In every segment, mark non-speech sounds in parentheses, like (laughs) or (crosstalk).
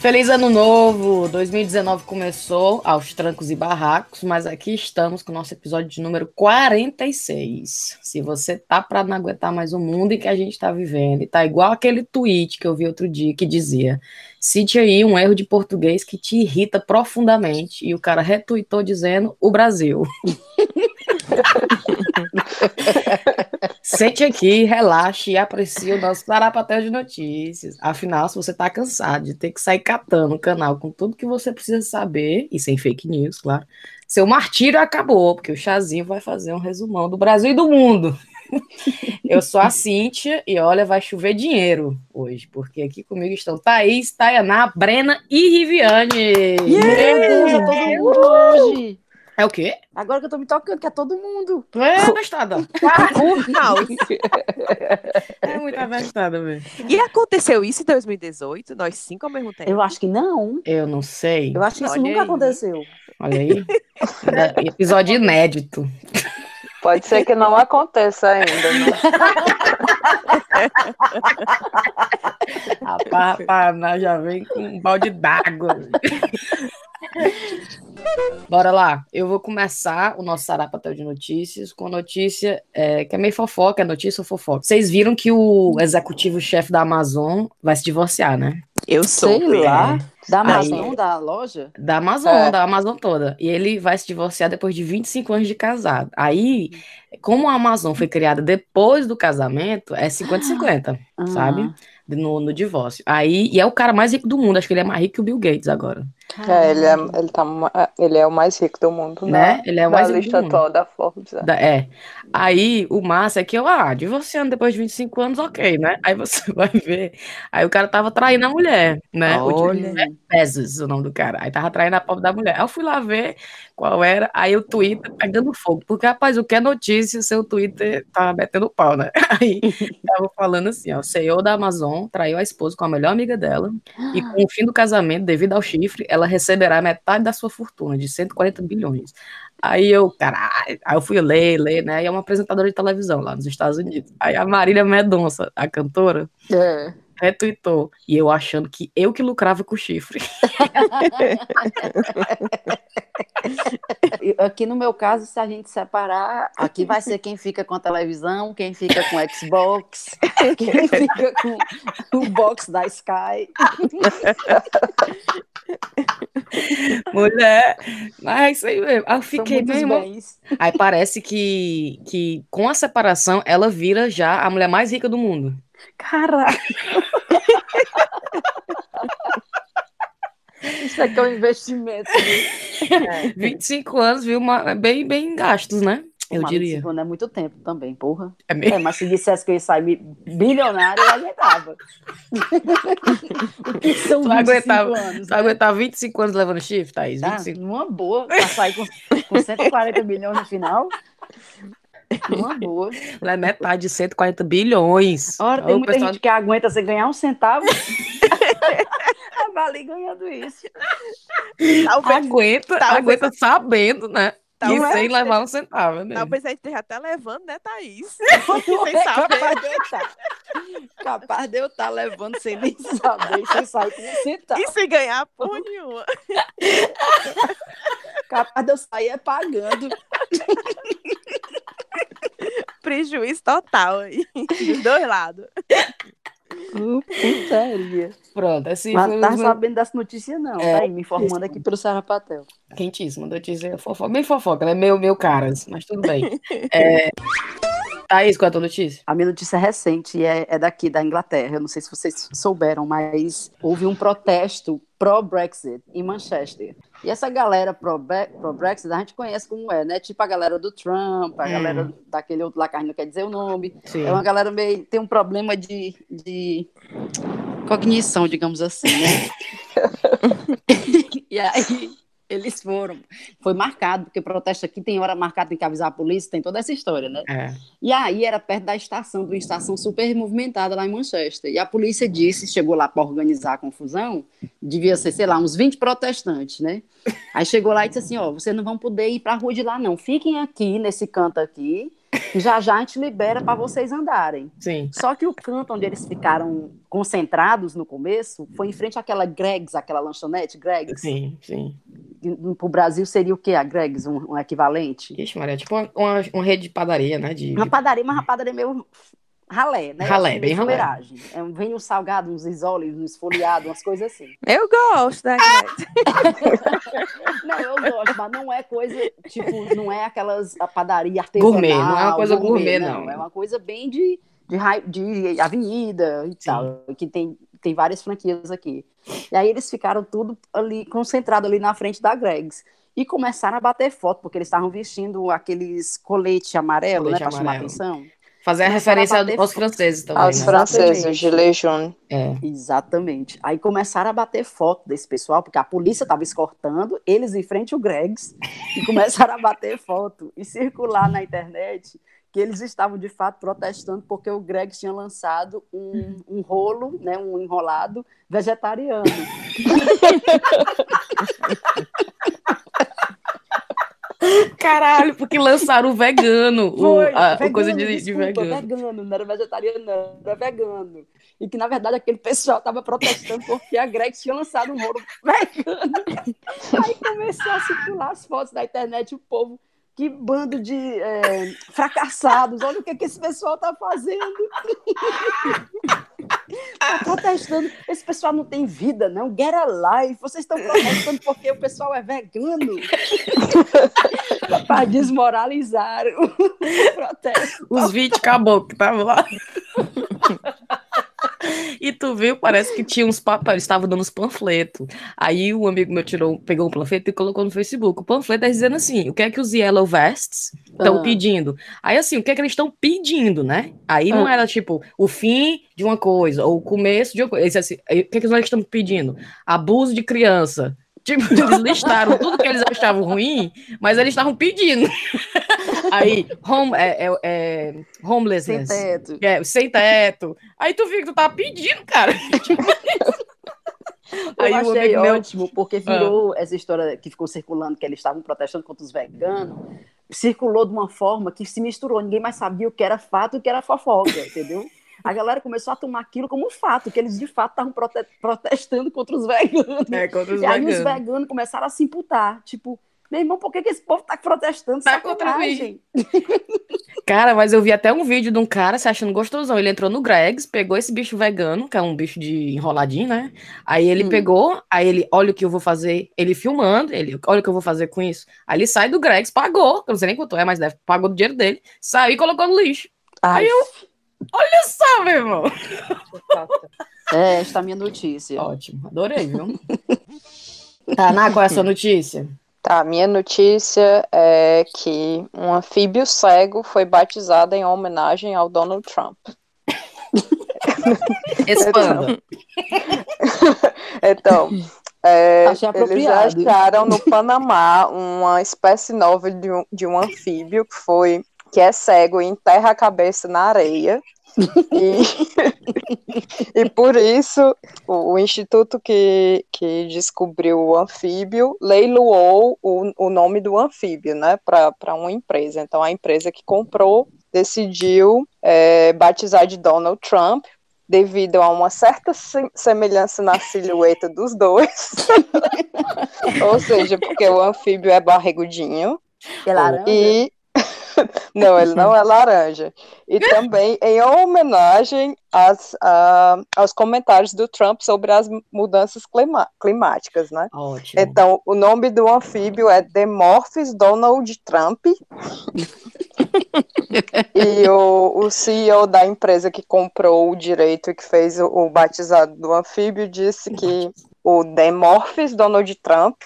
Feliz ano novo! 2019 começou aos trancos e barracos, mas aqui estamos com o nosso episódio de número 46. Se você tá para não aguentar mais o mundo em que a gente tá vivendo, e tá igual aquele tweet que eu vi outro dia que dizia: cite aí um erro de português que te irrita profundamente, e o cara retweetou dizendo: o Brasil. (laughs) Sente aqui, relaxe e aprecie o nosso Clarapatel de Notícias. Afinal, se você tá cansado de ter que sair catando o canal com tudo que você precisa saber, e sem fake news, claro, seu martírio acabou, porque o Chazinho vai fazer um resumão do Brasil e do mundo. (laughs) Eu sou a Cíntia e olha, vai chover dinheiro hoje, porque aqui comigo estão Thaís, Tayaná, Brena e Riviane. Yeah! todo mundo hoje! É o quê? Agora que eu tô me tocando, que é todo mundo. É, bestada. Full house. É muita bestada, velho. E aconteceu isso em 2018? Nós cinco ao mesmo tempo? Eu acho que não. Eu não sei. Eu acho que isso Olha nunca aí. aconteceu. Olha aí. É, Episódio inédito. Pode ser que não aconteça ainda, né? Rapaz, rapaz, nós já vem com um balde d'água. Bora lá, eu vou começar o nosso Sarapatel de Notícias com a notícia é, que é meio fofoca, é notícia ou fofoca. Vocês viram que o executivo-chefe da Amazon vai se divorciar, né? Eu sou. Sei lá. Da Aí- Amazon, da loja? Da Amazon, É. da Amazon toda. E ele vai se divorciar depois de 25 anos de casado. Aí, como a Amazon foi criada depois do casamento, é 50-50, Ah. sabe? No, no divórcio. Aí, e é o cara mais rico do mundo. Acho que ele é mais rico que o Bill Gates agora. É, ele é, ele, tá, ma- ele é o mais rico do mundo, Né? né? Ele é o mais rico do lista mundo. atual da Forbes. é. Da- É. Aí o massa é que eu, ah, divorciando depois de 25 anos, ok, né? Aí você (laughs) vai ver. Aí o cara tava traindo a mulher, né? O Olha. Jeff Bezos, o nome do cara. Aí tava traindo a pobre da mulher. Aí eu fui lá ver qual era. Aí o Twitter pegando fogo. Porque, rapaz, o que é notícia, seu Twitter tá metendo pau, né? (laughs) Aí tava falando assim, ó, o CEO da Amazon traiu a esposa com a melhor amiga dela. E com o fim do casamento, devido ao chifre, ela receberá metade da sua fortuna, de 140 bilhões. Aí eu, caralho, aí eu fui ler, ler, né? E é uma apresentadora de televisão lá nos Estados Unidos. Aí a Marília Mendonça, a cantora, É. retweetou. E eu achando que eu que lucrava com o chifre. (laughs) Aqui no meu caso, se a gente separar, aqui vai ser quem fica com a televisão, quem fica com o Xbox, (laughs) quem fica com o box da Sky. (laughs) Mulher, mas isso aí mesmo. Aí eu fiquei bens. Aí parece que, que com a separação ela vira já a mulher mais rica do mundo. Caralho! (laughs) Isso aqui é um investimento. né? 25 anos, viu? Uma, bem, bem gastos, né? Eu Mas diria. 25 anos é muito tempo também, porra. É mesmo. É, mas se dissesse que eu ia sair bi- bilionário, eu aguentava. (laughs) o que são Tu 25 aguentava- anos? Tu né? aguentar 25 anos levando chifre, Thaís? Tá? 25. Numa boa, pra sair com, com 140 milhões no final. Numa boa. Ela é metade de 140 bilhões. Ora, tem Ô, muita pessoal- gente que aguenta você ganhar um centavo. (laughs) A Vale ganhando isso. Talvez, aguenta, Talvez- aguenta sabendo, né? Talvez- sem levar um centavo, né? talvez a gente esteja até levando, né, Thaís? (laughs) Sem é saber. capaz de eu estar. Capaz de eu estar levando sem nem saber, sem sair com um centavo. E sem ganhar porra nenhuma. (laughs) Capaz de eu sair é pagando. (laughs) Prejuízo total aí. Dos dois lados. Putaria. Pronto, assim Mas foi foi sabendo dessa notícia, não. É. Tá aí, me informando aqui pelo Sarapatel. quentíssima notícia fofoca. Bem fofoca, né? Meu, meu caras, mas tudo bem. (laughs) É... Thaís, qual é a tua notícia? A minha notícia é recente e é, é daqui, da Inglaterra. Eu não sei se vocês souberam, mas houve um protesto pró-Brexit em Manchester. E essa galera pró-Bre- pró-Brexit, a gente conhece como é, né? Tipo a galera do Trump, a Hum. galera daquele outro lá que a gente não quer dizer o nome. Sim. É uma galera meio. tem um problema de, de cognição, digamos assim, né? (laughs) (laughs) e aí eles foram. Foi marcado, porque protesto aqui tem hora marcada, tem que avisar a polícia, tem toda essa história, né? É. E aí era perto da estação, de uma estação super movimentada lá em Manchester. E a polícia disse, chegou lá para organizar a confusão, devia ser, sei lá, uns 20 protestantes, né? Aí chegou lá e disse assim, ó, vocês não vão poder ir para a rua de lá não, fiquem aqui, nesse canto aqui, Já já a gente libera para vocês andarem. Sim. Só que o canto onde eles ficaram concentrados no começo foi em frente àquela Greg's, aquela lanchonete Greg's. Sim, sim. Para o Brasil seria o quê? A Greg's, um, um equivalente? Ixi, Maria, tipo uma, uma, uma rede de padaria, né? De, Uma padaria, mas uma padaria meio ralé, né? Ralé, Assim, bem ralé. É, vem um salgado, uns isoles, um esfoliado, umas coisas assim. Eu gosto da Gretchen. (laughs) Não, eu gosto, mas não é coisa, tipo, não é aquelas a padaria artesanal. Gourmet, não é uma coisa gourmet, não. É uma coisa bem de, de, de avenida e tal, que tem, tem várias franquias aqui. E aí eles ficaram tudo ali, concentrado ali na frente da Greg's. E começaram a bater foto, porque eles estavam vestindo aqueles colete amarelo, Colete né, pra chamar atenção. Fazer a referência bater aos franceses também, Aos né? franceses, Exatamente. Gilet jaune. É. Exatamente. Aí começaram a bater foto desse pessoal, porque a polícia estava escortando, eles em frente ao Gregs, e começaram a bater foto e circular na internet que eles estavam de fato protestando porque o Gregs tinha lançado um, um rolo, né, um enrolado vegetariano. (laughs) Caralho, porque lançaram o vegano, o, Foi, a, a vegano, coisa de, de desculpa, vegano. vegano, não era vegetariano, não, era vegano. E que, na verdade, aquele pessoal estava protestando porque a Greg tinha lançado um rolo vegano. Aí começou a circular as fotos da internet, o povo, que bando de é, fracassados, olha o que, que esse pessoal está fazendo. (laughs) Tá protestando. Esse pessoal não tem vida, não. Get a life. Vocês estão protestando porque o pessoal é vegano. (laughs) Para desmoralizar o (laughs) protesto. Os 20 caboclos que estavam lá. E tu viu, parece que tinha uns papéis, eles estavam dando uns panfletos. Aí um amigo meu tirou, pegou um panfleto e colocou no Facebook. O panfleto é dizendo assim: o que é que os Yellow Vests estão Ah. pedindo? Aí assim, o que é que eles estão pedindo, né? Aí não Ah. era tipo o fim de uma coisa ou o começo de uma coisa. Assim, o que é que eles estão pedindo? Abuso de criança. Tipo, eles listaram tudo que eles achavam ruim, mas eles estavam pedindo. (laughs) Aí, home, é, é, é, Sem homelessness. teto. É, sem teto. Aí tu fica, tu tá pedindo, cara. (laughs) Aí eu o achei meu- ótimo, porque virou essa história que ficou circulando, que eles estavam protestando contra os veganos, circulou de uma forma que se misturou, ninguém mais sabia o que era fato e o que era fofoca, entendeu? A galera começou a tomar aquilo como um fato, que eles de fato estavam prote- protestando contra os veganos. É, contra os e aí os veganos. veganos começaram a se imputar, tipo, meu irmão, por que, que esse povo tá protestando? Tá contra Sacanagem. (laughs) Cara, mas eu vi até um vídeo de um cara se achando gostosão. Ele entrou no Greg's, pegou esse bicho vegano, que é um bicho de enroladinho, né? Aí ele Hum. pegou, aí ele, olha o que eu vou fazer. Ele filmando, ele, olha o que eu vou fazer com isso. Aí ele sai do Greg's, pagou, eu não sei nem quanto é, mas deve, pagou do dinheiro dele, saiu e colocou no lixo. Ai, Aí eu- Olha só, meu irmão. (laughs) é, esta é a minha notícia. Ótimo, adorei, viu? (laughs) Tá, Ná, qual é a sua notícia? Tá, minha notícia é que um anfíbio cego foi batizado em homenagem ao Donald Trump. (laughs) Expanda. (laughs) Então, é, Achei eles acharam no Panamá uma espécie nova de um, de um anfíbio que foi que é cego e enterra a cabeça na areia. E, (laughs) e por isso o, o instituto que, que descobriu o anfíbio leiloou o, o nome do anfíbio né, para uma empresa. Então a empresa que comprou decidiu é, batizar de Donald Trump devido a uma certa se- semelhança na silhueta dos dois. (laughs) Ou seja, porque o anfíbio é barrigudinho É laranja? e (laughs) não, ele não é laranja. E também em homenagem às, aos comentários do Trump sobre as mudanças clima- climáticas, né? Ótimo. Então, o nome do anfíbio é Demorphis Donald Trump. (laughs) e o, o CEO da empresa que comprou o direito e que fez o, o batizado do anfíbio disse que o Demorphis Donald Trump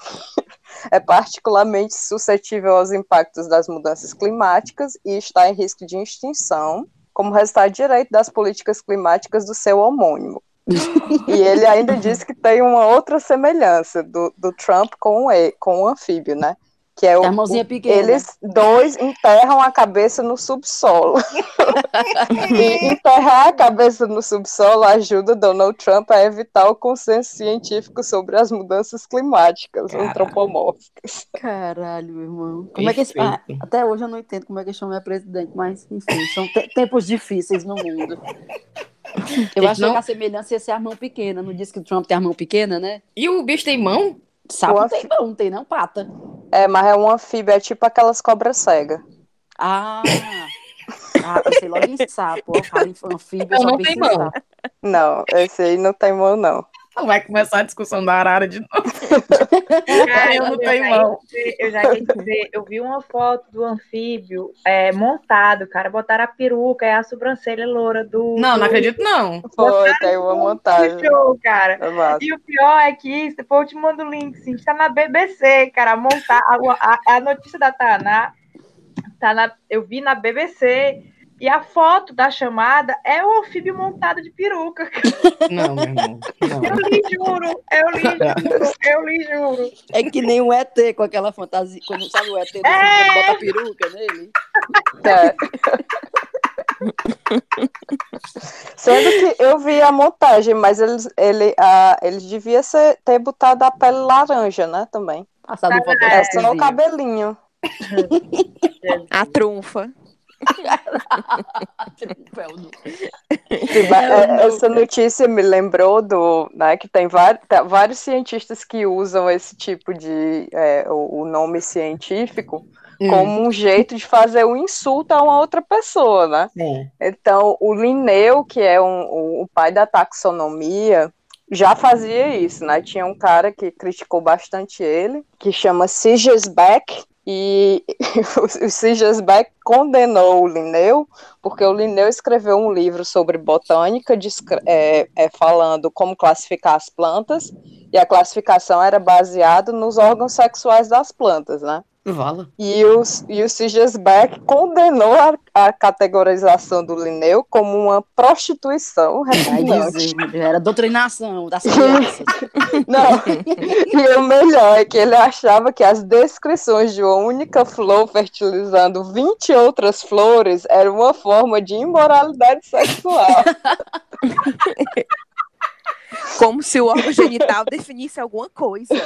é particularmente suscetível aos impactos das mudanças climáticas e está em risco de extinção como resultado direto das políticas climáticas do seu homônimo. (laughs) E ele ainda disse que tem uma outra semelhança do, do Trump com o, com o anfíbio, né? Que é o, A mãozinha o- pequena. eles dois enterram a cabeça no subsolo. e (laughs) enterrar a cabeça no subsolo ajuda Donald Trump a evitar o consenso científico sobre as mudanças climáticas Caralho. antropomórficas. Caralho, meu irmão. Como é que esse... ah, até hoje eu não entendo como é que esse homem é presidente, mas enfim, são te- tempos difíceis no mundo. Eu achei não- que a semelhança ia ser a mão pequena. Não disse que o Trump tem a mão pequena, né? E o bicho tem mão? Sapo O tem mão, não tem não pata. É, mas é um anfíbio, é tipo aquelas cobras cegas. Ah, ah pensei logo em sapo. Em anfíbio, eu Não, só não penso tem em mão. sapo. Não, esse aí não tem mão, não. Vai começar a discussão da arara de novo. (laughs) Cara, Eu não já tenho mão. dizer- Eu já ia dizer, eu vi uma foto do anfíbio é, montado, cara. Botaram a peruca e a sobrancelha loura do. Não, do- não acredito, não. Foi, tem uma montagem. show, cara. É. E o pior é que, depois eu te mando o link, sim, está na BBC, cara, montar a, a, a notícia da Taná, tá na, eu vi na BBC, e a foto da chamada é o anfíbio montado de peruca. Não, meu irmão. Não. Eu lhe juro, eu lhe juro, eu lhe juro. É que nem o ET com aquela fantasia. Quando sabe o ET É. bota peruca nele. É. Sendo que eu vi a montagem, mas eles, ele, a, eles deviam ser, ter botado a pele laranja, né, também. Passado um É só o cabelinho. (laughs) A trunfa. Sim, é, essa notícia me lembrou do, né, que tem tá- vários cientistas que usam esse tipo de, é, o, nome científico Hum, como um jeito de fazer um insulto a uma outra pessoa, né? é. Então, o Linneu, que é um- o, pai da taxonomia, já fazia isso, né? Tinha um cara que criticou bastante ele, que chama Sigers Beck, e (laughs) o Sigers Beck condenou o Linneu, porque o Linneu escreveu um livro sobre botânica, descre- é, é, falando como classificar as plantas, e a classificação era baseada nos órgãos sexuais das plantas, né? Vala. E o, e o condenou a, a categorização do Linneu como uma prostituição dizer, era doutrinação das (laughs) crianças. Não, e o melhor é que ele achava que as descrições de uma única flor fertilizando 20 outras flores era uma forma de imoralidade sexual. (laughs) Como se o órgão genital (laughs) definisse alguma coisa. (laughs)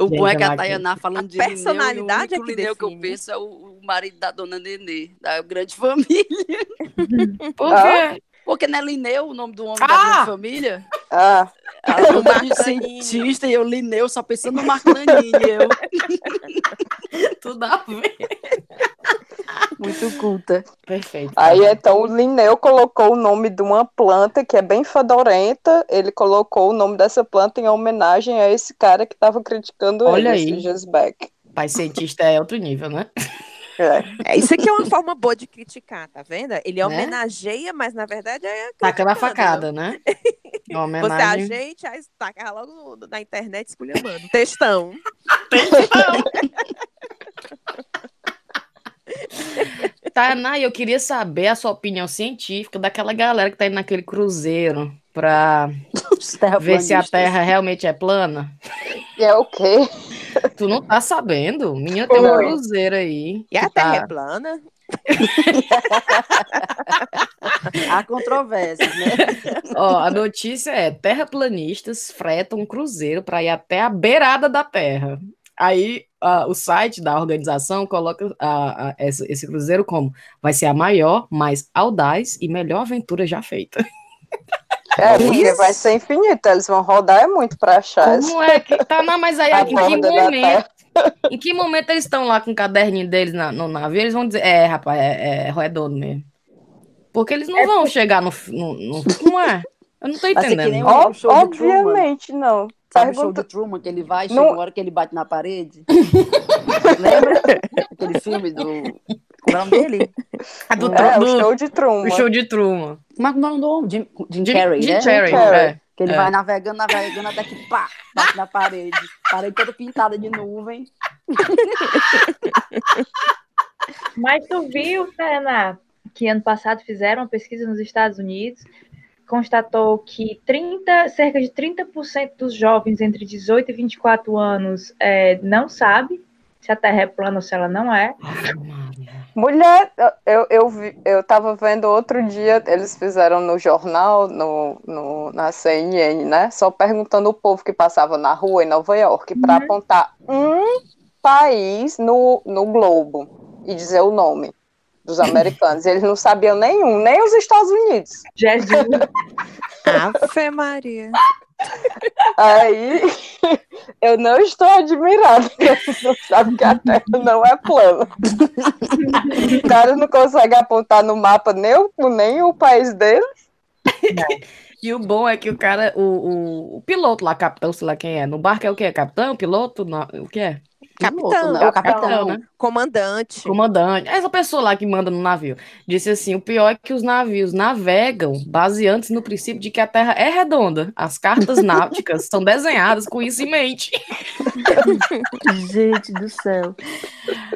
O bom é que a Tayaná falando A de personalidade é o único que Linneu que eu penso é o, o marido da dona Nenê, da grande família. (laughs) Por Ah. quê? Porque não é Linneu o nome do homem da Ah! grande família? Ah, Ela de Marco cientista e eu Linneu só pensando no Marco Nanini, eu. Tudo a ver. Muito culta. Perfeito. aí então o Linneu colocou o nome de uma planta que é bem fedorenta, ele colocou o nome dessa planta em homenagem a esse cara que estava criticando Olha ele, aí. o Sigers Beck. Pai cientista é outro nível, né? É. É, isso aqui é uma forma boa de criticar, tá vendo? Ele Né? homenageia, mas na verdade é. Taca na facada, né? Uma Você homenagem. ajeita, aí taca logo na internet esculhambando. Textão. (laughs) (laughs) Tainá, eu queria saber a sua opinião científica daquela galera que tá indo naquele cruzeiro pra ver se a. Terra realmente é plana. É o quê? Tu não tá sabendo? Menina, tem um cruzeiro aí. E a Terra tá- é plana? (laughs) Há controvérsias, né? Ó, a notícia é: terraplanistas fretam um cruzeiro para ir até a beirada da Terra. Aí ah, o site da organização coloca ah, ah, esse, esse cruzeiro como vai ser a maior, mais audaz e melhor aventura já feita. (laughs) É, porque vai ser infinito, eles vão rodar é muito pra achar Como é que tá? Não, mas aí (laughs) a em que momento? Em que momento eles estão lá com o caderninho deles na- no navio? Eles vão dizer, é, rapaz, é, é redondo mesmo. Porque eles não vão chegar no, no, no- Não é? Eu não tô entendendo. nem não. o- obviamente não. Sabe o show Pergunta... de Truman, que ele vai, Não- chega uma hora que ele bate na parede? (laughs) Lembra? Aquele filme do... Como é o nome dele? A do, É, do- o show de Truman. o show de Truman. Como é é o nome do homem? Jim, Jim Jim, Carrey, Jim né? Carrey, Carrey. é. Que ele É. vai navegando, navegando, até que pá, bate na parede. Parede toda pintada de nuvem. Mas tu viu, Tainá, que ano passado fizeram uma pesquisa nos Estados Unidos constatou que 30, cerca de 30% dos jovens entre 18 e 24 anos é, não sabe se a Terra é plana ou se ela não é. Mulher, eu, eu, vi, eu tava vendo outro dia, eles fizeram no jornal, no, no, na CNN, né? Só perguntando o povo que passava na rua em Nova York para Uhum. apontar um país no, no globo e dizer o nome dos americanos. Eles não sabiam nenhum, nem os Estados Unidos. Jesus. Ave Maria. Aí eu não estou admirada que eles não sabem que a Terra não é plana. O cara não consegue apontar no mapa nem o, nem o país dele. E o bom é que o cara, o, o, o piloto lá, capitão, sei lá quem é. No barco é o quê? Capitão? Piloto? Não, o que é? Capitão, né? O capitão, capitão. né? Comandante. Comandante. Essa pessoa lá que manda no navio. Disse assim: o pior é que os navios navegam baseando-se no princípio de que a Terra é redonda. As cartas (laughs) náuticas são desenhadas com isso em mente. (laughs) Gente do céu.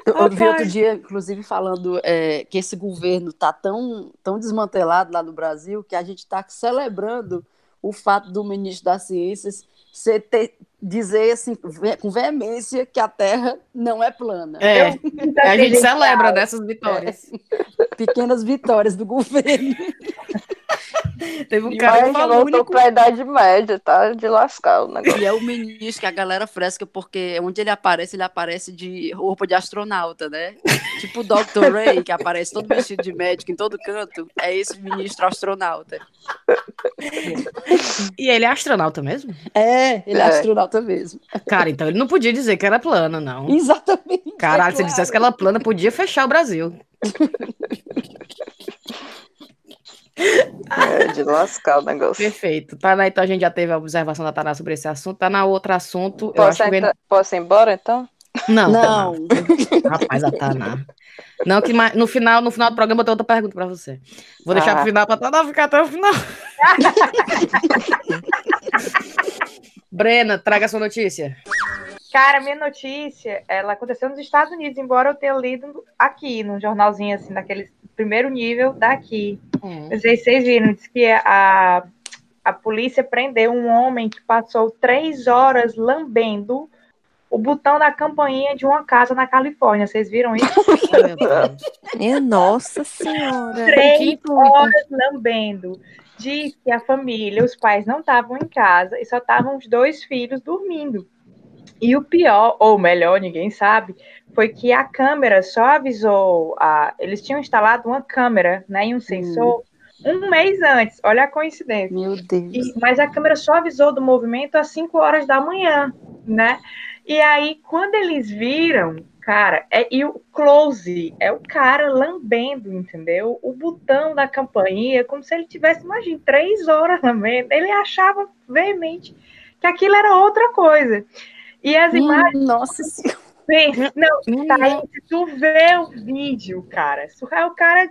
Eu, eu vi outro dia, inclusive, falando é, que esse governo está tão, tão desmantelado lá no Brasil que a gente está celebrando o fato do ministro das Ciências ser, ter, dizer assim, com veemência que a Terra não é plana. É, Muita (laughs) a gente celebra dessas vitórias. Pequenas vitórias do governo. (laughs) Teve um E cara que falou. voltou para a Idade Média, tá? De lascar o negócio. E é o ministro que a galera fresca, porque onde ele aparece, ele aparece de roupa de astronauta, né? Tipo o Dr. (laughs) Ray, que aparece todo vestido de médico em todo canto. É esse ministro astronauta. E ele é astronauta mesmo? É, ele é, É. astronauta mesmo. Cara, então ele não podia dizer que era plana, não. Exatamente. Caralho, é se ele dissesse que ela é plana, podia fechar o Brasil. (laughs) É, de lascar o negócio. Perfeito. Tá, né? Então a gente já teve a observação da Taná sobre esse assunto. Tá na outro assunto. Eu Posso, acho que. posso ir embora, então? Não, Não. Taná. Rapaz, a Taná. Não, que mais- no final, no final do programa eu tenho outra pergunta pra você. Vou deixar Ah. pro final pra Taná ficar até o final. (laughs) Brena, traga sua notícia. Cara, minha notícia, ela aconteceu nos Estados Unidos, embora eu tenha lido aqui, num jornalzinho, assim, daquele primeiro nível daqui. Não sei se vocês viram, diz que a, a polícia prendeu um homem que passou três horas lambendo o botão da campainha de uma casa na Califórnia. Vocês viram isso? (laughs) Minha nossa senhora. Três horas lambendo. Diz que a família, os pais não estavam em casa e só estavam os dois filhos dormindo. E o pior, ou melhor, ninguém sabe, foi que a câmera só avisou. A, eles tinham instalado uma câmera né, e um sensor um mês antes. Olha a coincidência. Meu Deus. E- mas a câmera só avisou do movimento às 5 horas da manhã, né? E aí, quando eles viram, cara, é, e o close é o cara lambendo, entendeu? O botão da campainha, como se ele tivesse, imagina, três horas lambendo. Ele achava veemente que aquilo era outra coisa. E as imagens, (laughs) Hum, nossa senhora. não, tá aí, se tu vê o vídeo, cara, é o cara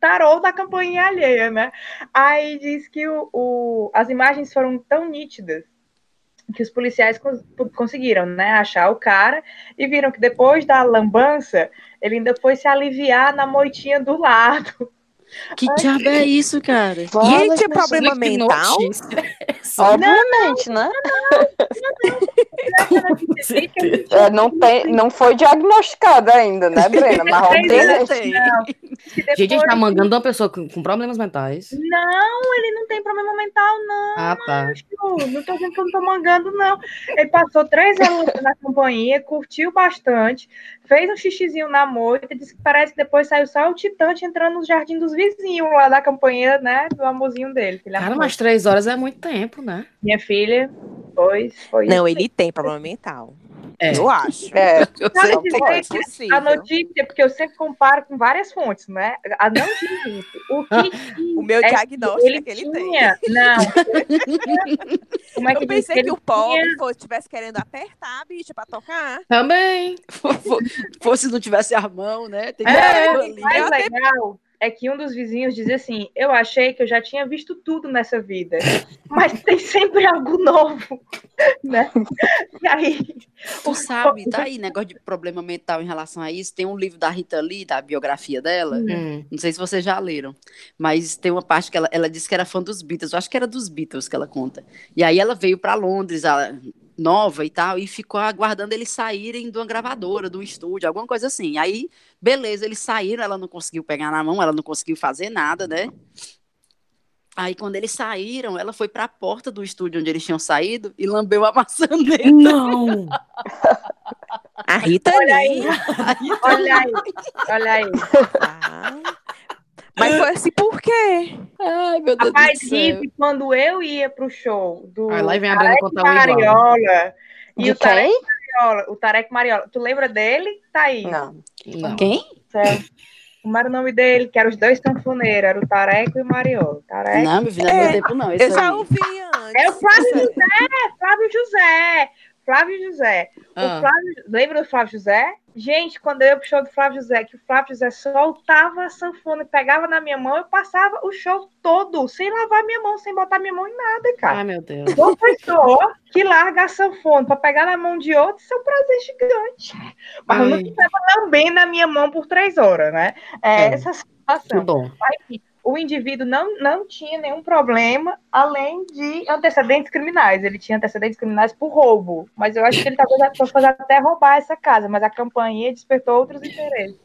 tarou da campainha alheia, né? Aí diz que o, o- as imagens foram tão nítidas que os policiais cons- conseguiram, né, achar o cara e viram que depois da lambança ele ainda foi se aliviar na moitinha do lado. Que diabo é isso, cara? E ele tinha problema mental? (laughs) Obviamente, né? (laughs) É, não, tem, não foi diagnosticado ainda, né, (laughs) Brena? Mas obviamente. Não, que Gente, a gente tá mangando uma pessoa com, com problemas mentais. Não, ele não tem problema mental, não. Ah, tá. Não, não tô dizendo que eu não tô mangando, não. Ele passou três anos na companhia, curtiu bastante, fez um xixizinho na moita, disse que parece que depois saiu só o titante entrando no jardim dos vizinhos lá da campanha, né? Do amorzinho dele. que ele Cara, mas três horas é muito tempo, né? Minha filha, pois, foi Não, ele tem problema mental. É. Eu acho. É, Eu sei. Não dizer pode, que possível. a notícia, porque eu sempre comparo com várias fontes, né? A não diz. O que (laughs) O meu é diagnóstico ele é que ele tem. tinha, não. (laughs) Como é que Eu pensei que Ele o pobre estivesse querendo apertar a bicha pra tocar. Também. (laughs) Fosse não tivesse a mão, né? Tem que É, O linha. mais legal é que um dos vizinhos dizia assim: Eu achei que eu já tinha visto tudo nessa vida, mas tem sempre algo novo, (laughs) né? E aí. Tu sabe, tá aí, negócio de problema mental em relação a isso. Tem um livro da Rita Lee, da biografia dela. Hum. Não sei se vocês já leram, mas tem uma parte que ela, ela disse que era fã dos Beatles. Eu acho que era dos Beatles que ela conta. E aí ela veio para Londres, a, nova e tal, e ficou aguardando eles saírem de uma gravadora, de um estúdio, alguma coisa assim. Aí, beleza, eles saíram, ela não conseguiu pegar na mão, ela não conseguiu fazer nada, né? Aí, quando eles saíram, ela foi para a porta do estúdio onde eles tinham saído e lambeu a (laughs) maçaneta. Não! A Rita Olha Lee. Olha aí, olha aí. Ah. Mas foi assim por quê? Ai, meu Deus Rapaz, do céu. Riff, quando eu ia pro show do Aí lá vem a Brenda contar. Mariola e De o Tarek? Mariola, o Tarek Mariola, tu lembra dele? Tá aí. Não. Não. Quem? Certo. Como era o nome dele? Que eram os dois sanfoneiros, era o Tareco e o Mariola. Tareco. Não, meu filho, não é É, meu tempo, não. Esse Eu já aí. ouvi antes. É o Flávio José, Flávio José. Flávio José. Ah. Flávio, lembra do Flávio José? Gente, quando eu ia pro show do Flávio José, que o Flávio José soltava a sanfona e pegava na minha mão, eu passava o show todo, sem lavar minha mão, sem botar minha mão em nada, cara. Ai, meu Deus. Uma pessoa que larga a sanfona para pegar na mão de outro, isso é um prazer gigante. Mas eu não Ai. ficava lambendo na minha mão por três horas, né? É, É. essa situação. bom. Mas, enfim, o indivíduo não, não tinha nenhum problema, além de antecedentes criminais. Ele tinha antecedentes criminais por roubo. Mas eu acho que ele talvez fosse até roubar essa casa, mas a campainha despertou outros interesses.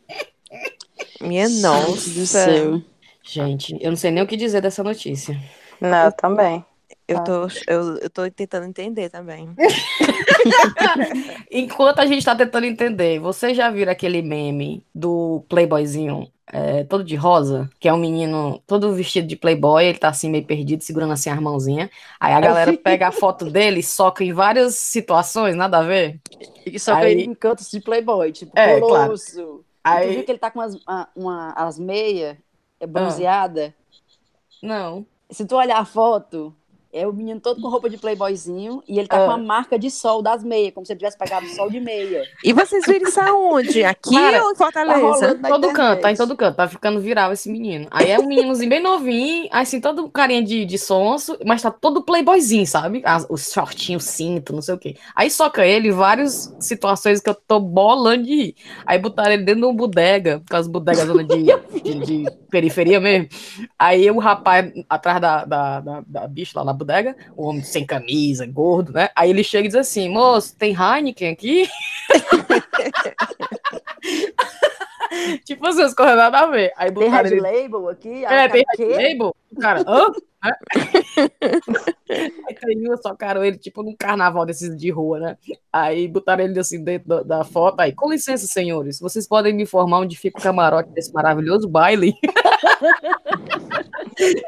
Minha nossa. céu. Gente, eu não sei nem o que dizer dessa notícia. Não, eu também. Eu tô, eu, eu tô tentando entender também. (laughs) Enquanto a gente tá tentando entender, vocês já viram aquele meme do Playboyzinho é, todo de rosa? Que é um menino todo vestido de Playboy, ele tá assim meio perdido, segurando assim as mãozinhas. Aí a galera pega a foto dele e soca em várias situações, nada a ver. E que Aí- em cantos de Playboy, tipo, É, claro. Colosso. Tu Aí, viu que ele tá com as, uma, as meias é, bronzeada? não. Se tu olhar a foto, é o menino todo com roupa de playboyzinho e ele tá Ah. com a marca de sol das meias, como se ele tivesse pegado sol de meia. E vocês viram isso aonde? Aqui Cara, ou em Tá Fortaleza? na todo internet. canto, tá em todo canto, tá ficando viral esse menino. Aí é um meninozinho bem novinho, assim, todo carinha de, de sonso, mas tá todo playboyzinho, sabe? As- os shortinhos, cinto, não sei o quê. Aí soca ele em várias situações que eu tô bolando de rir. Aí botaram ele dentro de uma bodega, aquelas bodegas zona (laughs) de, de, de periferia mesmo. Aí o rapaz atrás da, da, da, da bicha lá na bodega, o homem sem camisa, gordo, né? Aí ele chega e diz assim: moço, tem Heineken aqui? (laughs) tipo assim, as coisas nada a ver. Aí Tem red ele. label aqui? É, tem Red? Label? Cara, hã? Hã? Aí um, socaram ele tipo num carnaval desses de rua, né? Aí botaram ele assim dentro da, da foto. Aí, com licença, senhores, vocês podem me informar onde fica o camarote desse maravilhoso baile? (laughs)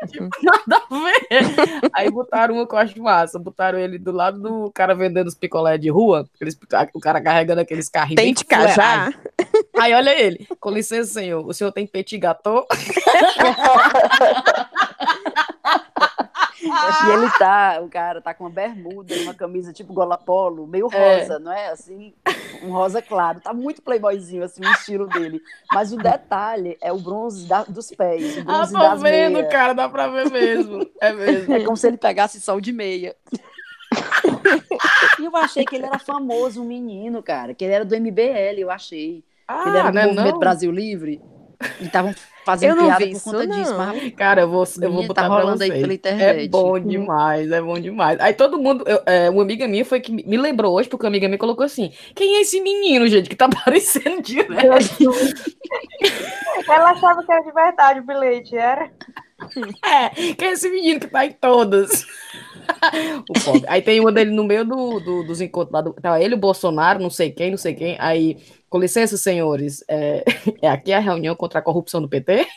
tipo, nada a ver. Aí botaram uma acho massa. Botaram ele do lado do cara vendendo os picolé de rua. Aqueles, o cara carregando aqueles carrinhos. Tem bem de cajá? Aí olha ele. Com licença, senhor. O senhor tem petit gâteau? E ele tá, o cara tá com uma bermuda uma camisa tipo gola polo, meio É. rosa, não é? Assim, um rosa claro. Tá muito playboyzinho, assim, o estilo dele. Mas o detalhe é o bronze da- dos pés, o Ah, bronze tô das vendo, meias. cara. Dá pra ver mesmo. É mesmo. É como se ele pegasse sol de meia. e eu achei que ele era famoso, um menino, cara, que ele era do MBL, eu achei. Ah, ele era do né, Movimento não? Brasil Livre. E estavam fazendo piada por isso, conta disso. Mas Cara, eu vou, eu vou Menina, botar tá rolando aí pela internet. É bom demais, é bom demais. Aí todo mundo, eu- é, uma amiga minha foi que me lembrou hoje, porque uma amiga minha colocou assim: quem é esse menino, gente, que tá (laughs) aparecendo direto? Ela achava que era de verdade o bilhete, era? É, quem é esse menino que tá em todas? (laughs) o pobre. Aí tem uma dele no meio do, do- dos encontros lá. Do, tá ele, o Bolsonaro, não sei quem, não sei quem. Aí, com licença, senhores, é, (laughs) é aqui a reunião contra a corrupção do PT?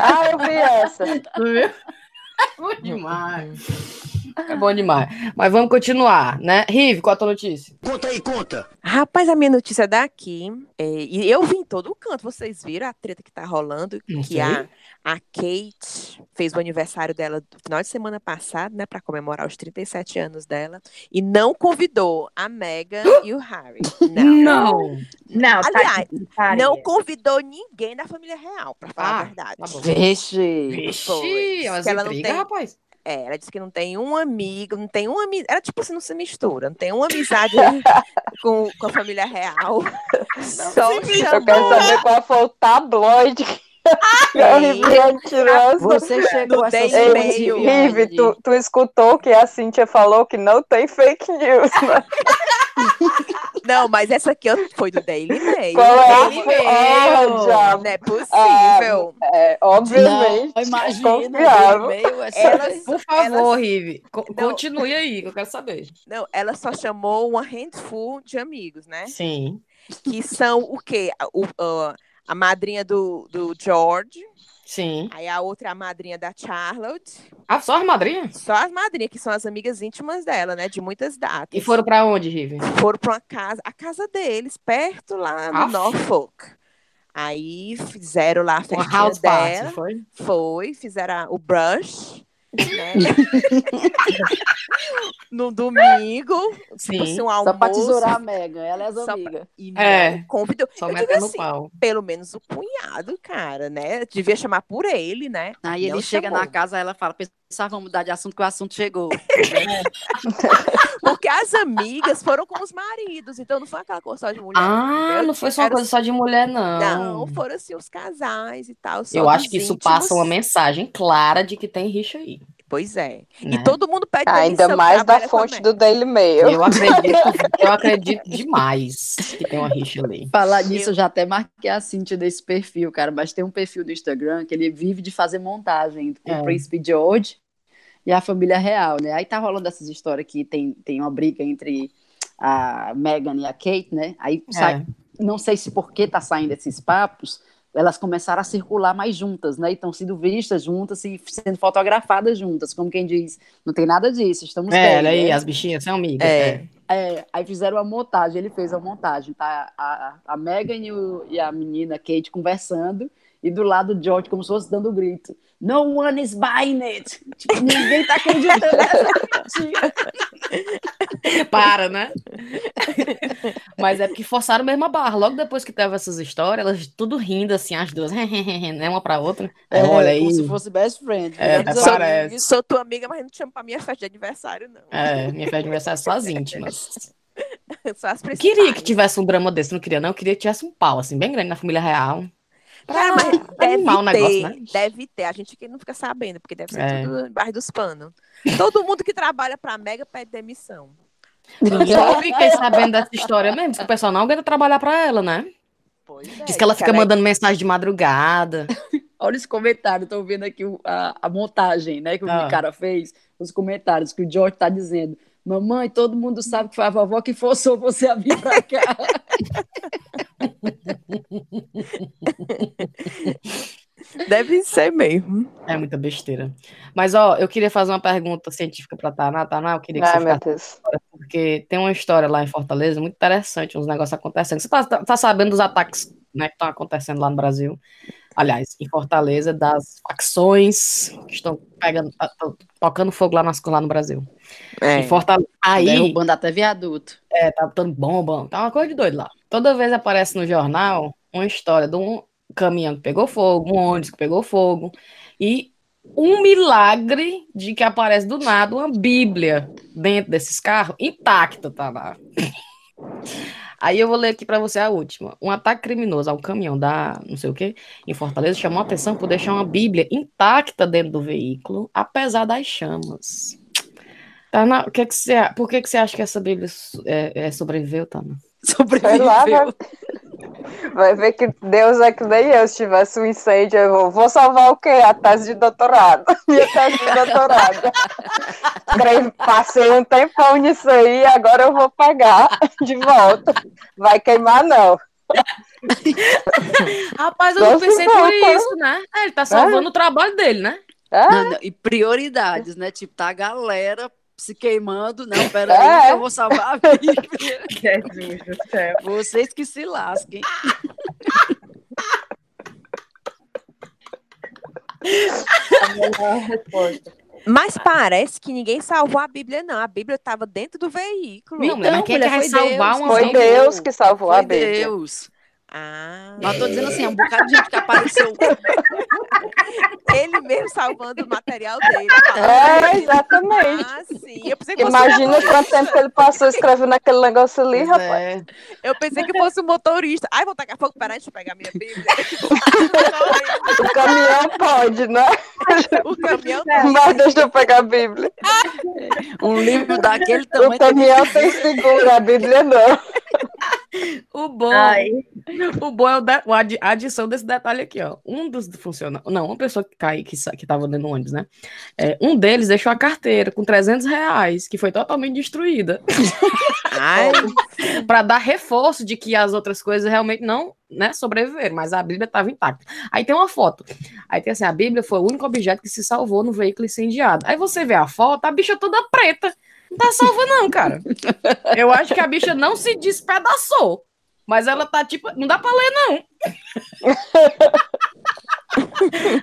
Ah, eu vi essa. (laughs) Tu viu? (laughs) Bom demais. É bom demais. Mas vamos continuar, né? Rive, qual a tua notícia? Conta aí, conta. Rapaz, a minha notícia é daqui. é, e eu vi em todo o canto. Vocês viram a treta que tá rolando? Não que sei. a, a Kate fez o aniversário dela no final de semana passado, né? Pra comemorar os 37 anos dela. E não convidou a Megan (gasps) e o Harry. Não. Não. Não, Aliás, tá, Não convidou ninguém da família real, pra falar Ah, a verdade. tá. Vixe. Vixe, Que ela não intriga, tem- rapaz. É, ela disse que não tem um amigo, não tem uma amizade. Ela, tipo assim, não se mistura, não tem uma amizade (laughs) com, com a família real. Só Eu quero saber qual foi o tabloide tirou essa. Você chegou No a essa Mail. Rive, tu, tu escutou que a Cíntia falou que não tem fake news, né? (laughs) Não, mas essa aqui foi do Daily Mail. Qual é Daily Mail. Já. Não é possível. É, obviamente. Não, imagina. confiável. Meio essa Elas- Por favor, Rive, co- Não. continue aí, que eu quero saber. Não, ela só chamou uma handful de amigos, né? Sim. Que são o quê? O- a- a madrinha do, do George, Sim. aí a outra é a madrinha da Charlotte. Ah, só as madrinhas? Só as madrinhas, que são as amigas íntimas dela, né? De muitas datas. E foram pra onde, Rive? foram para uma casa, a casa deles, perto lá no Aff. Norfolk. Aí fizeram lá a festinha house party, dela. foi? Foi, fizeram a- o brush, né? (laughs) no domingo, tipo Sim. assim, um Só almoço. pra tesourar a Megan, ela é as Só pra- amigas. E É. convidou. Só Eu digo metendo assim, pau. pelo menos o cunhado, cara, né? Devia chamar por ele, né? Aí Não ele chega chamou. na casa, ela fala, pensava, vamos mudar de assunto, que o assunto chegou. (laughs) Porque as amigas foram com os maridos, então não foi aquela coisa só de mulher. Ah, entendeu? não foi só uma Era- coisa só de mulher, não. Não, foram assim os casais e tal. só Eu acho que isso íntimos. passa uma mensagem clara de que tem rixa aí. Pois é. né? E todo mundo pede Ainda demissão, mais da a fonte do Daily Mail. Eu acredito, (laughs) eu acredito demais que tem uma rixa ali. Falar nisso, eu já até marquei a Cintia desse perfil, cara, mas tem um perfil no Instagram que ele vive de fazer montagem com É. o príncipe George e a família real, né? Aí tá rolando essas histórias que tem, tem uma briga entre a Meghan e a Kate, né? Aí sai, É. não sei se por que tá saindo esses papos, elas começaram a circular mais juntas, né? E estão sendo vistas juntas e sendo fotografadas juntas, como quem diz, não tem nada disso, estamos É, bem, olha aí, né? as bichinhas são amigas. É. É, aí fizeram a montagem, ele fez a montagem, tá? A, a Megan e, o- e a menina Kate conversando, e do lado o George como se fosse dando grito. No one is buying it! Tipo, ninguém tá acreditando nessa (laughs) mentira. Para, né? (laughs) Mas é porque forçaram mesmo a barra. Logo depois que teve essas histórias, elas tudo rindo assim, as duas, (laughs) né? Uma pra outra. É, olha aí. Como se fosse best friend. É, até amigos. parece. Sou tua amiga, mas não te chamo pra minha festa de aniversário, não. É, minha festa de aniversário só as íntimas. (laughs) Só as principais. Queria que tivesse um drama desse, não queria, não. Queria que tivesse um pau, assim, bem grande na família real. Cara, mas deve ter, negócio, né? deve ter. A gente que não fica sabendo, porque deve ser É. tudo embaixo dos panos. Todo mundo que trabalha pra Mega pede demissão. Eu fiquei sabendo dessa história mesmo, que o pessoal não aguenta trabalhar pra ela, né? Pois é. Diz que ela fica é- mandando mensagem de madrugada. (laughs) Olha os comentários, estou vendo aqui a, a montagem, né, que o Ah. cara fez, os comentários que o George tá dizendo. Mamãe, todo mundo sabe que foi a vovó que forçou você a vir pra cá. (laughs) Deve ser mesmo. É muita besteira. Mas, ó, eu queria fazer uma pergunta científica pra Taná. Taná, eu queria que Ai, você meu ficasse Deus. porque tem uma história lá em Fortaleza muito interessante, uns negócios acontecendo. Você tá, tá- tá sabendo dos ataques né, que estão acontecendo lá no Brasil? Aliás, em Fortaleza, das facções que estão pegando, tocando fogo lá, nas, lá no Brasil. É. Em Fortaleza. Aí, Derrubando até viaduto. é, tá botando bomba, tá uma coisa de doido lá. Toda vez aparece no jornal uma história de um caminhão que pegou fogo, um ônibus que pegou fogo, e um milagre de que aparece do nada uma Bíblia dentro desses carros, intacta, tá lá. (laughs) Aí eu vou ler aqui pra você a última. Um ataque criminoso a um caminhão da não sei o que em Fortaleza chamou a atenção por deixar uma Bíblia intacta dentro do veículo, apesar das chamas. Tana, o que que você, por que, que você acha que essa Bíblia é, é, sobreviveu, Tana? Sei lá, vai, ver que Deus é que nem eu. Se tivesse um incêndio, eu vou, vou salvar o quê? A tese de doutorado. (laughs) Minha tese de doutorado. Passei um tempão nisso aí, agora eu vou pagar de volta. Vai queimar, não. Rapaz, eu não se pensei por isso, né? É, ele tá salvando o trabalho dele, né? É? Não, não, E prioridades, né? Tipo, tá a galera se queimando. Não, peraí, É. que eu vou salvar a (laughs) Bíblia. Jesus do céu. Vocês que se lasquem. A melhor resposta. Mas parece que ninguém salvou a Bíblia, não. A Bíblia estava dentro do veículo. Não, mulher, mas quem mulher, quer foi salvar Deus uma que Foi. Deus que salvou a Foi Bíblia. Deus. Ah, Mas tô dizendo assim, é um bocado de gente que apareceu. (laughs) ele mesmo salvando o material dele. É, exatamente. Ah, sim. Eu pensei que fosse, Imagina quanto tempo que ele passou escrevendo aquele negócio ali, Pois rapaz. é. eu pensei que fosse o motorista. Ai, vou tacar fogo. Peraí, deixa eu pegar minha Bíblia. (laughs) (laughs) O caminhão pode, né? o caminhão Mas deixa eu pegar a Bíblia. Um livro daquele O tamanho. caminhão tem seguro, a Bíblia não. O bom, Ai, o bom é o de- a adição desse detalhe aqui, ó. Um dos funcionários, não, uma pessoa que caiu, que, sa- que tava dentro do ônibus, né? É, um deles deixou a carteira com 300 reais, que foi totalmente destruída, (laughs) para dar reforço de que as outras coisas realmente não, né, sobreviveram, mas a Bíblia estava intacta. Aí tem uma foto. Aí tem assim, a Bíblia foi o único objeto que se salvou no veículo incendiado. Aí você vê a foto, a bicha toda preta. Não tá salva não, cara. Eu acho que a bicha não se despedaçou. Mas ela tá tipo, não dá pra ler não.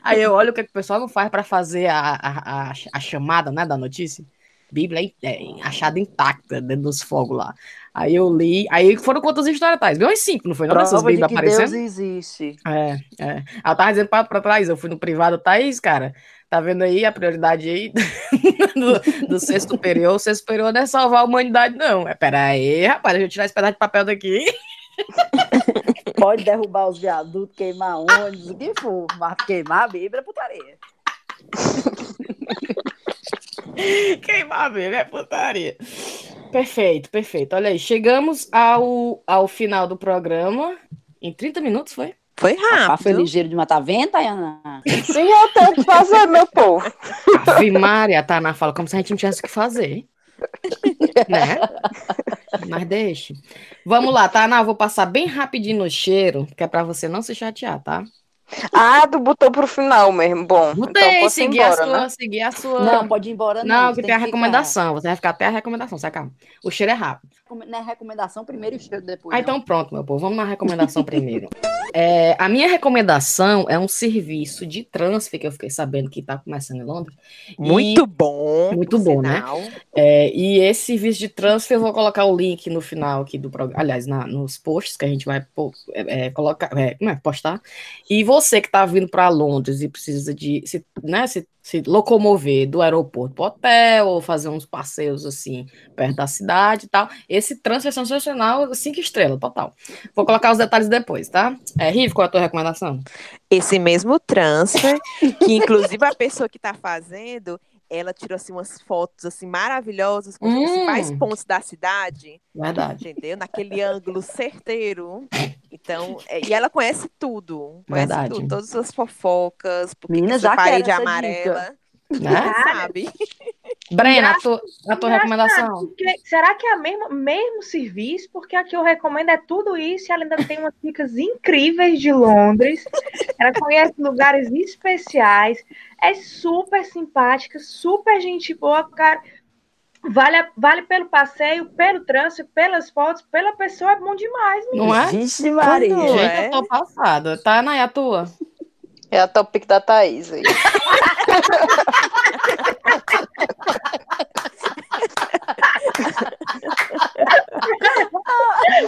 Aí eu olho o que, que o pessoal não faz pra fazer a, a, a, a chamada, né, da notícia. Bíblia é, é, achada intacta dentro dos fogos lá. Aí eu li, aí foram quantas histórias? Bem umas cinco, não foi? Não dessas Prova de Bíblias que aparecendo? Deus existe. É, é. Ela tava dizendo pra, pra Thaís, eu fui no privado, Thaís, cara, tá vendo aí a prioridade aí (laughs) do, do sexto superior? O sexto superior não é salvar a humanidade, não. É, pera aí, rapaz, deixa eu tirar esse pedaço de papel daqui. (laughs) Pode derrubar os viadutos, queimar ônibus, o que for. Mas queimar a Bíblia é putaria. (laughs) Queimar mesmo, é putaria. Perfeito, perfeito. Olha aí, chegamos ao, ao final do programa. Em 30 minutos, foi? Foi Tá foi rápido. ligeiro de matar vento, Ayana? Sim, eu tenho que fazer, meu povo. Ave Maria, a Tana fala como se a gente não tivesse o que fazer. né? Mas deixa. Vamos lá, Tana, eu vou passar bem rapidinho no cheiro, que é pra você não se chatear, tá? Ah, tu botou pro final mesmo. Bom, então Botei, posso ir seguir a sua, né? seguir a sua. Não, pode ir embora não. Não, que tem a ficar. recomendação. Você vai ficar até a recomendação, sai calma. O cheiro é rápido. Não é recomendação primeiro e o cheiro depois. Ah, não. então pronto, meu povo. Vamos na recomendação primeiro. (laughs) É, a minha recomendação é um serviço de transfer que eu fiquei sabendo que está começando em Londres. Muito bom. Muito bom, né? sinal. É, e esse serviço de transfer, eu vou colocar o link no final aqui do programa. Aliás, na- nos posts que a gente vai é, é, colocar, é, como é, postar. E você que está vindo para Londres e precisa de se, né, se, se locomover do aeroporto para hotel ou fazer uns passeios assim perto da cidade e tal, esse transfer é sensacional, cinco estrelas, total. Vou colocar os detalhes depois, tá? É, Riv, qual é a tua recomendação? Esse mesmo transfer, que inclusive a pessoa que tá fazendo, ela tirou assim umas fotos assim maravilhosas com os Hum. principais pontos da cidade, Verdade. entendeu? Naquele ângulo certeiro. Então, é, e ela conhece tudo. Conhece Verdade. tudo, todas as fofocas, porque Menina, já parede amarela, Né? sabe? Brena, a tua, a tua recomendação? Porque- será que é o mesmo, mesmo serviço? Porque a que eu recomendo é tudo isso e ela ainda tem umas dicas incríveis de Londres. Ela conhece lugares especiais, é super simpática, super gente boa, cara. Vale, vale pelo passeio, pelo trânsito, pelas fotos, pela pessoa, é bom demais. menina. Não é? Vixe, Maria. Quando Gente, é? eu tô passada. Tá, Nay, a tua? É a topic da Thaís aí. (laughs)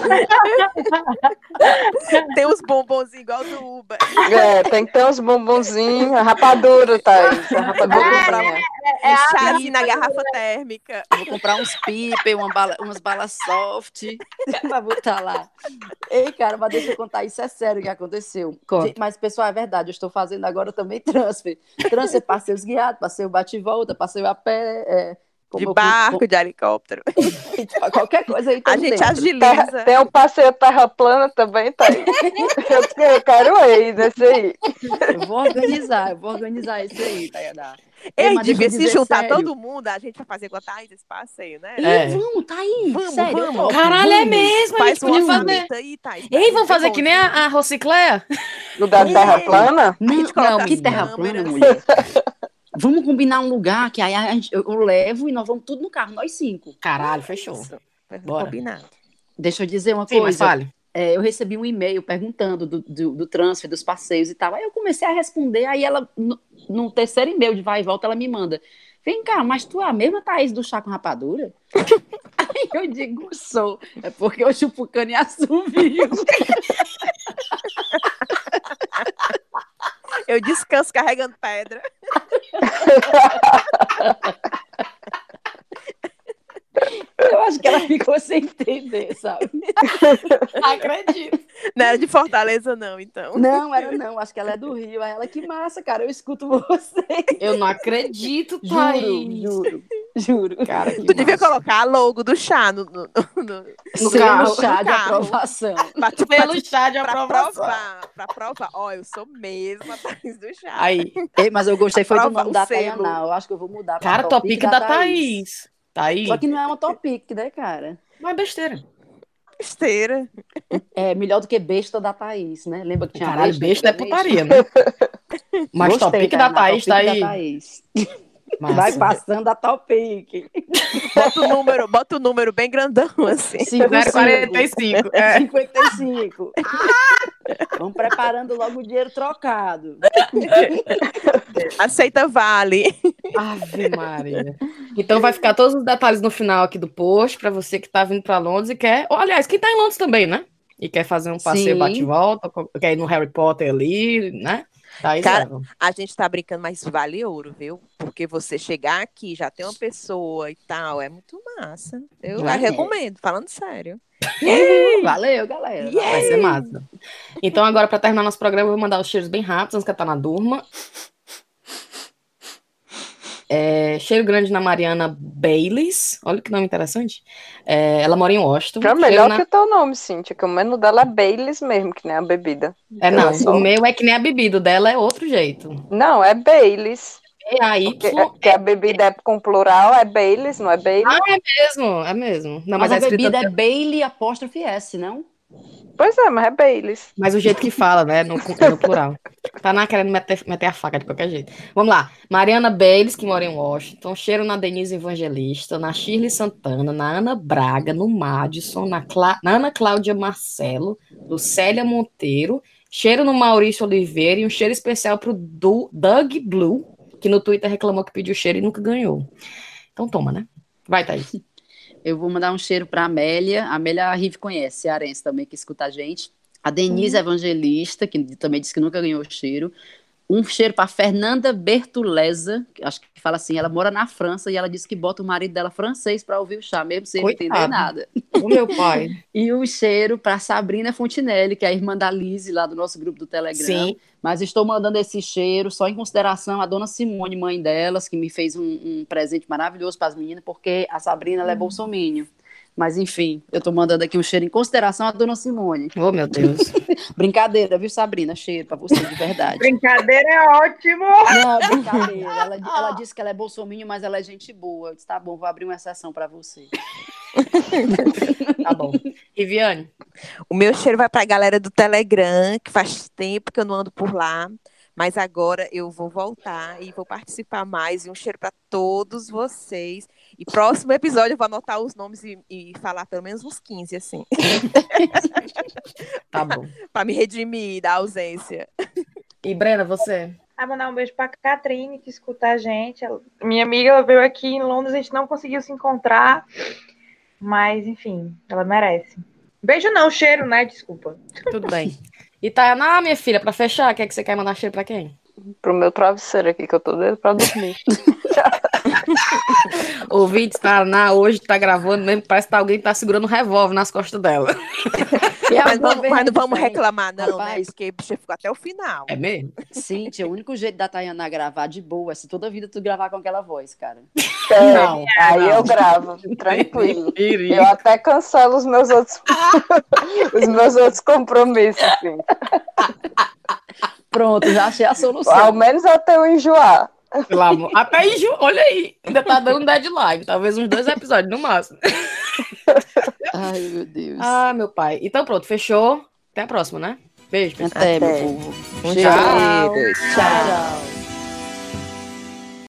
(laughs) Tem os bombonzinhos igual do Uber. É, tem que ter uns bombonzinhos, a rapadura, Thaís. A rapadurazinha. É um a chazinho na garrafa térmica. Vou comprar uns pipe, uma bala, umas balas soft (laughs) pra botar lá. Ei, cara, mas deixa eu contar, isso é sério o que aconteceu. Conta. Mas, pessoal, é verdade, eu estou fazendo agora também transfer. Transfer, passeios guiados, passeio bate-volta, passeio a pé, é, como De eu- barco, de helicóptero. (laughs) qualquer coisa aí A gente dentro. Terra- agiliza. tem o passeio terra plana também, Thaís. (laughs) Eu, eu quero ir nesse aí. Eu vou organizar, eu vou organizar isso aí, Tayana. Ei, devia eu se dizer juntar sério. todo mundo, a gente vai fazer com a Thaís esse passeio, né? É. vamos, tá aí. Vamos, sério, vamos. Caralho, é mesmo, a Faz gente podia uma fazer. aí, Thaís. Ei, vamos fazer que nem a, a Rocicléia? Do da terra plana? Não, não, que terra plana, mulher. (laughs) Vamos combinar um lugar que aí a gente- eu, eu levo e nós vamos tudo no carro, nós cinco. Caralho, fechou. Bora. Combinado. Deixa eu dizer uma Sim, mas coisa. fale. É, eu recebi um e-mail perguntando do, do, do transfer, dos passeios e tal. Aí eu comecei a responder, aí ela, no, no terceiro e-mail de vai e volta, ela me manda. Vem cá, mas tu é a mesma Thaís do chá com rapadura? (laughs) aí eu digo, sou. É porque eu chupo cana e assovio. (laughs) Eu descanso carregando pedra. Eu acho que ela ficou sem entender, sabe? Acredito. Não era de Fortaleza, não, então. Não, era não, acho que ela é do Rio. Aí ela, que massa, cara, eu escuto você. Eu não acredito, Thaís. juro, juro. (laughs) Cara, que Tu devia massa. colocar a logo do chá no, no, no, no- No carro, chá de carro. aprovação. (laughs) pra, tu- pra, Pelo chá de pra aprovação. provar. Pra provar. Ó, eu sou mesmo a Thaís do chá. Aí, (laughs) Ei, mas eu gostei, foi do nome da selo. Tayana. Eu acho que eu vou mudar pra cara, Topic topic da Thaís. Thaís. Só que não é uma topic, né, cara? Não é besteira. Besteira. É melhor do que besta da Thaís, né? Lembra que tinha Caralho, besta é putaria, né? Mas Gostei, topic da Tainá, Thaís tá aí. Massa. Vai passando a topic. Bota o número, bota o número bem grandão, assim. 0,45. É. 55. (laughs) Vamos preparando logo o dinheiro trocado. (laughs) Aceita vale. Ave Maria. Então vai ficar todos os detalhes no final aqui do post para você que tá vindo para Londres e quer. Ou, aliás, quem tá em Londres também, né? E quer fazer um passeio bate-volta, quer ir no Harry Potter ali, né? Thaís Cara, leva. A gente tá brincando, mas vale ouro, viu? Porque você chegar aqui, já tem uma pessoa e tal, é muito massa. Eu É. recomendo, falando sério. Valeu, galera. Vai ser massa. Então, agora, para terminar nosso programa, eu vou mandar os cheiros bem rápidos antes que a Tana durma. É, cheiro grande na Mariana Baileys. Olha que nome interessante. É, ela mora em Washington. É melhor na- que o teu nome, Cíntia, que o menu dela é Baileys mesmo, que nem a bebida. É, não, o meu é que nem a bebida, o dela é outro jeito. Não, é Baileys. É aí Que, que a bebida é com plural, é Baileys, não é Baileys? mesmo, é mesmo. Não, Mas, mas, é a bebida é Bailey apóstrofe S, não? Pois é, mas é Baileys. Mas o jeito que fala, né? No, no plural. Tá na querendo meter, meter a faca de qualquer jeito. Vamos lá. Mariana Bailes, que mora em Washington. Cheiro na Denise Evangelista, na Shirley Santana, na Ana Braga, no Madison, na, Clá- na Ana Cláudia Marcelo, do Célia Monteiro. Cheiro no Maurício Oliveira e um cheiro especial pro Du- Doug Blue, que no Twitter reclamou que pediu cheiro e nunca ganhou. Então toma, né? Vai, Thaís. Eu vou mandar um cheiro para Amélia. A Amélia a Rive conhece, cearense também, que escuta a gente. A Denise Evangelista, que também disse que nunca ganhou cheiro. Um cheiro para Fernanda Bertuleza, que acho que fala assim, ela mora na França e ela disse que bota o marido dela francês para ouvir o chá, mesmo sem ele entender Coitado. nada. O meu pai. (laughs) E um cheiro para Sabrina Fontinelli, que é a irmã da Lise, lá do nosso grupo do Telegram. Sim. Mas estou mandando esse cheiro só em consideração a dona Simone, mãe delas, que me fez um, um presente maravilhoso para as meninas, porque a Sabrina ela é bolsomínio. Mas enfim, eu estou mandando aqui um cheiro em consideração à dona Simone. Oh, meu Deus. (laughs) Brincadeira, viu, Sabrina? Cheiro para você de verdade. Brincadeira é ótimo. Não, (laughs) brincadeira. Ela, ela disse que ela é bolsomínio, mas ela é gente boa. Eu disse, tá bom, vou abrir uma exceção para você. (laughs) Tá bom. Riviane. O meu cheiro vai pra galera do Telegram, que faz tempo que eu não ando por lá. Mas agora eu vou voltar e vou participar mais. E um cheiro para todos vocês. E próximo episódio eu vou anotar os nomes e, e falar pelo menos uns 15, assim. Tá bom. (laughs) para me redimir da ausência. E Brena, você? Ah, mandar um beijo pra Catrine, que escuta a gente. Ela- minha amiga ela veio aqui em Londres, a gente não conseguiu se encontrar. Mas, enfim, ela merece. Beijo não, cheiro, né? Desculpa. Tudo bem. (laughs) E Tainá, minha filha, pra fechar, quer que você quer mandar cheiro pra quem? Pro meu travesseiro aqui, que eu tô doido pra dormir. (laughs) (laughs) Ouvintes, Tainá hoje tá gravando mesmo, parece que tá- alguém tá segurando um revólver nas costas dela. (laughs) Mas, vez mas não vamos reclamar, não, né? Rapaz. Porque bicho ficou até o final. É mesmo? Cíntia, o único jeito da Tayana gravar de boa é se toda vida tu gravar com aquela voz, cara. É, Não, aí não. eu gravo, tranquilo. (laughs) Eu até cancelo os meus outros, os meus outros compromissos, assim. Pronto, já achei a solução. Ao menos até eu enjoar. Pelo amor. Até aí, Ju, olha aí. Ainda tá dando deadline. Talvez uns dois episódios no máximo. Ai, meu Deus. Ah, meu pai. Então pronto, fechou. Até a próxima, né? Beijo, pessoal. Até, Até. meu povo. Tchau. Tchau, tchau.